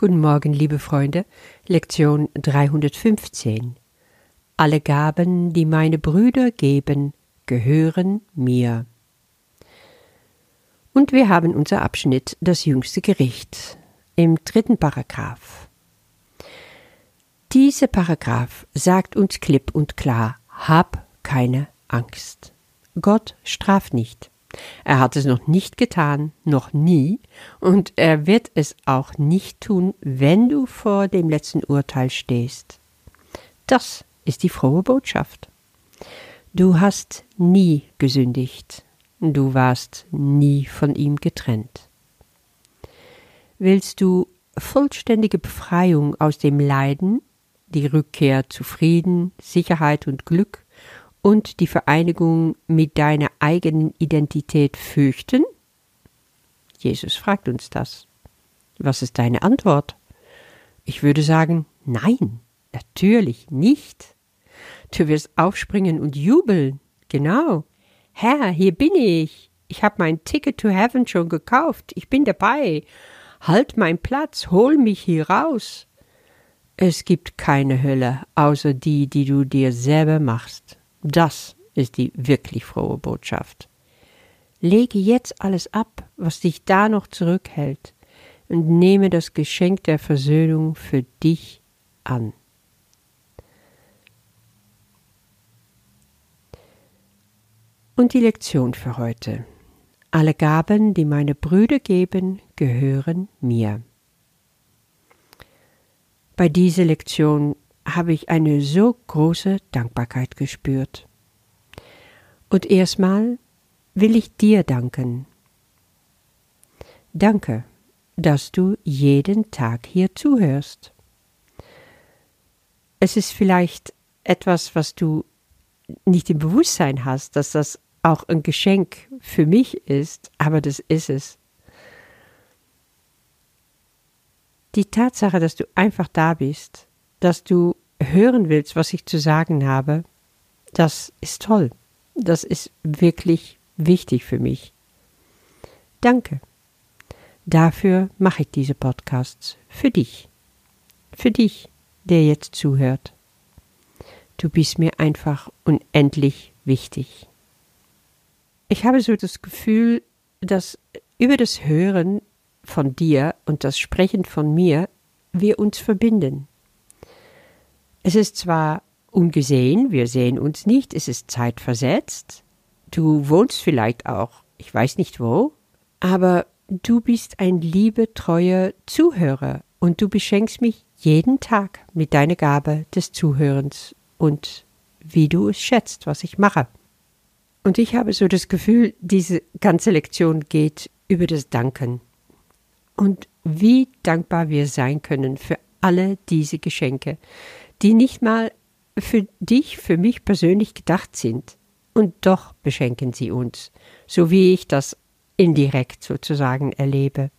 Guten Morgen, liebe Freunde. Lektion 315. Alle Gaben, die meine Brüder geben, gehören mir. Und wir haben unser Abschnitt Das jüngste Gericht im dritten Paragraph. Dieser Paragraph sagt uns klipp und klar, hab keine Angst. Gott straft nicht. Er hat es noch nicht getan, noch nie, und er wird es auch nicht tun, wenn du vor dem letzten Urteil stehst. Das ist die frohe Botschaft. Du hast nie gesündigt, du warst nie von ihm getrennt. Willst du vollständige Befreiung aus dem Leiden, die Rückkehr zu Frieden, Sicherheit und Glück, und die Vereinigung mit deiner eigenen Identität fürchten? Jesus fragt uns das. Was ist deine Antwort? Ich würde sagen, nein, natürlich nicht. Du wirst aufspringen und jubeln. Genau. Herr, hier bin ich. Ich habe mein Ticket to Heaven schon gekauft. Ich bin dabei. Halt mein Platz, hol mich hier raus. Es gibt keine Hölle, außer die, die du dir selber machst. Das ist die wirklich frohe Botschaft. Lege jetzt alles ab, was dich da noch zurückhält, und nehme das Geschenk der Versöhnung für dich an. Und die Lektion für heute. Alle Gaben, die meine Brüder geben, gehören mir. Bei dieser Lektion habe ich eine so große Dankbarkeit gespürt. Und erstmal will ich dir danken. Danke, dass du jeden Tag hier zuhörst. Es ist vielleicht etwas, was du nicht im Bewusstsein hast, dass das auch ein Geschenk für mich ist, aber das ist es. Die Tatsache, dass du einfach da bist, dass du hören willst, was ich zu sagen habe, das ist toll. Das ist wirklich wichtig für mich. Danke. Dafür mache ich diese Podcasts. Für dich. Für dich, der jetzt zuhört. Du bist mir einfach unendlich wichtig. Ich habe so das Gefühl, dass über das Hören von dir und das Sprechen von mir wir uns verbinden. Es ist zwar ungesehen, wir sehen uns nicht, es ist zeitversetzt, du wohnst vielleicht auch, ich weiß nicht wo, aber du bist ein liebe, treuer Zuhörer und du beschenkst mich jeden Tag mit deiner Gabe des Zuhörens und wie du es schätzt, was ich mache. Und ich habe so das Gefühl, diese ganze Lektion geht über das Danken. Und wie dankbar wir sein können für alle diese Geschenke, die nicht mal für dich, für mich persönlich gedacht sind. Und doch beschenken sie uns, so wie ich das indirekt sozusagen erlebe.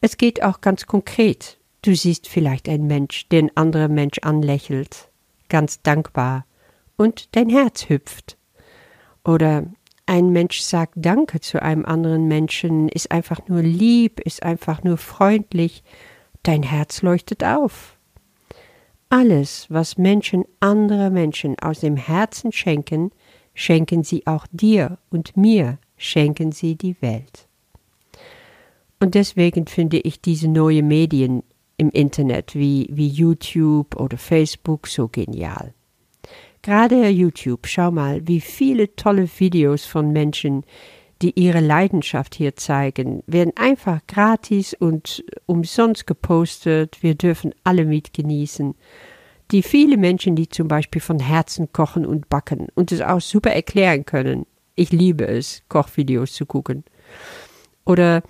Es geht auch ganz konkret. Du siehst vielleicht einen Mensch, der ein anderer Mensch anlächelt, ganz dankbar, und dein Herz hüpft. Oder ein Mensch sagt Danke zu einem anderen Menschen, ist einfach nur lieb, ist einfach nur freundlich, dein Herz leuchtet auf. Alles, was Menschen andere Menschen aus dem Herzen schenken, schenken sie auch dir und mir, schenken sie die Welt. Und deswegen finde ich diese neuen Medien im Internet wie, wie YouTube oder Facebook so genial. Gerade YouTube, schau mal, wie viele tolle Videos von Menschen, die ihre Leidenschaft hier zeigen, werden einfach gratis und umsonst gepostet. Wir dürfen alle mitgenießen. Die viele Menschen, die zum Beispiel von Herzen kochen und backen und es auch super erklären können. Ich liebe es, Kochvideos zu gucken. Oder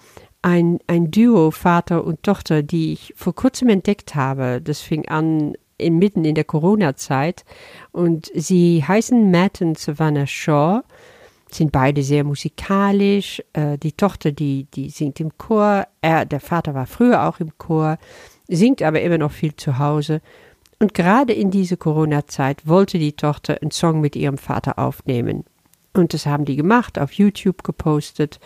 ein, ein Duo, Vater und Tochter, die ich vor kurzem entdeckt habe. Das fing an inmitten in der Corona-Zeit. Und sie heißen Matt und Savannah Shaw sind beide sehr musikalisch. Äh, die Tochter, die, die singt im Chor. Er, der Vater war früher auch im Chor, singt aber immer noch viel zu Hause. Und gerade in dieser Corona-Zeit wollte die Tochter einen Song mit ihrem Vater aufnehmen. Und das haben die gemacht, auf YouTube gepostet.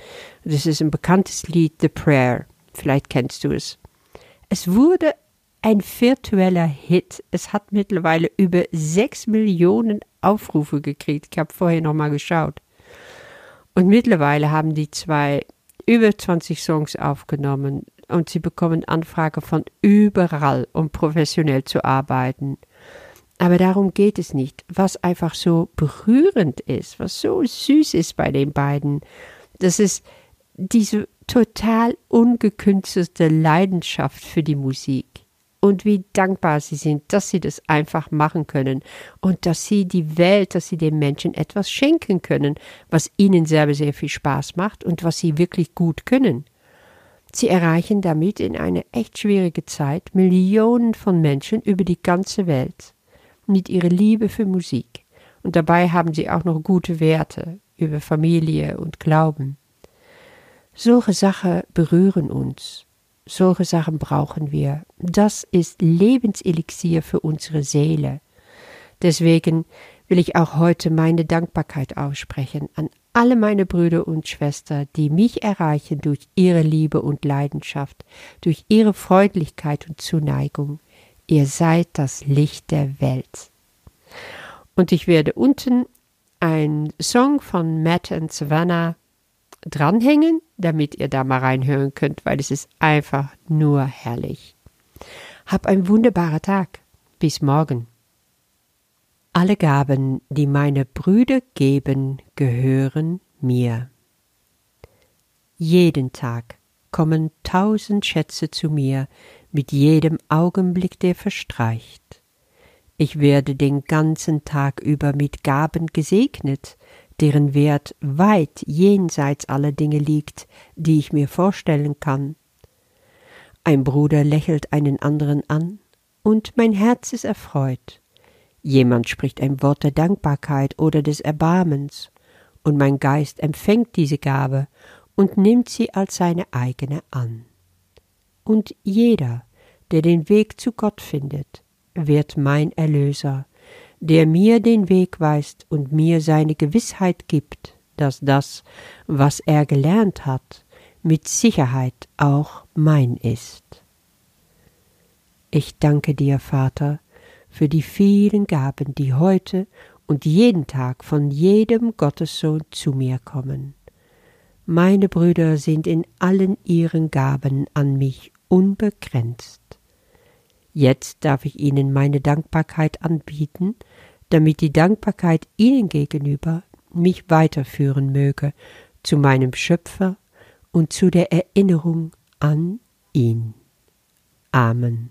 Das ist ein bekanntes Lied, The Prayer. Vielleicht kennst du es. Es wurde ein virtueller Hit. Es hat mittlerweile über sechs Millionen Aufrufe gekriegt. Ich habe vorher noch mal geschaut. Und mittlerweile haben die zwei über 20 Songs aufgenommen und sie bekommen Anfragen von überall, um professionell zu arbeiten. Aber darum geht es nicht. Was einfach so berührend ist, was so süß ist bei den beiden, das ist diese total ungekünstelte Leidenschaft für die Musik. Und wie dankbar sie sind, dass sie das einfach machen können und dass sie die Welt, dass sie den Menschen etwas schenken können, was ihnen selber sehr viel Spaß macht und was sie wirklich gut können. Sie erreichen damit in eine echt schwierige Zeit Millionen von Menschen über die ganze Welt mit ihrer Liebe für Musik. Und dabei haben sie auch noch gute Werte über Familie und Glauben. Solche Sachen berühren uns. Solche Sachen brauchen wir. Das ist Lebenselixier für unsere Seele. Deswegen will ich auch heute meine Dankbarkeit aussprechen an alle meine Brüder und Schwestern, die mich erreichen durch ihre Liebe und Leidenschaft, durch ihre Freundlichkeit und Zuneigung. Ihr seid das Licht der Welt. Und ich werde unten ein Song von Matt und Savannah dranhängen, damit ihr da mal reinhören könnt, weil es ist einfach nur herrlich. Hab einen wunderbaren Tag. Bis morgen. Alle Gaben, die meine Brüder geben, gehören mir. Jeden Tag kommen tausend Schätze zu mir, mit jedem Augenblick, der verstreicht. Ich werde den ganzen Tag über mit Gaben gesegnet, deren Wert weit jenseits aller Dinge liegt, die ich mir vorstellen kann. Ein Bruder lächelt einen anderen an, und mein Herz ist erfreut. Jemand spricht ein Wort der Dankbarkeit oder des Erbarmens, und mein Geist empfängt diese Gabe und nimmt sie als seine eigene an. Und jeder, der den Weg zu Gott findet, wird mein Erlöser, der mir den Weg weist und mir seine Gewissheit gibt, dass das, was er gelernt hat, mit Sicherheit auch mein ist. Ich danke dir, Vater, für die vielen Gaben, die heute und jeden Tag von jedem Gottessohn zu mir kommen. Meine Brüder sind in allen ihren Gaben an mich unbegrenzt. Jetzt darf ich ihnen meine Dankbarkeit anbieten, damit die Dankbarkeit ihnen gegenüber mich weiterführen möge zu meinem Schöpfer und zu der Erinnerung an ihn. Amen.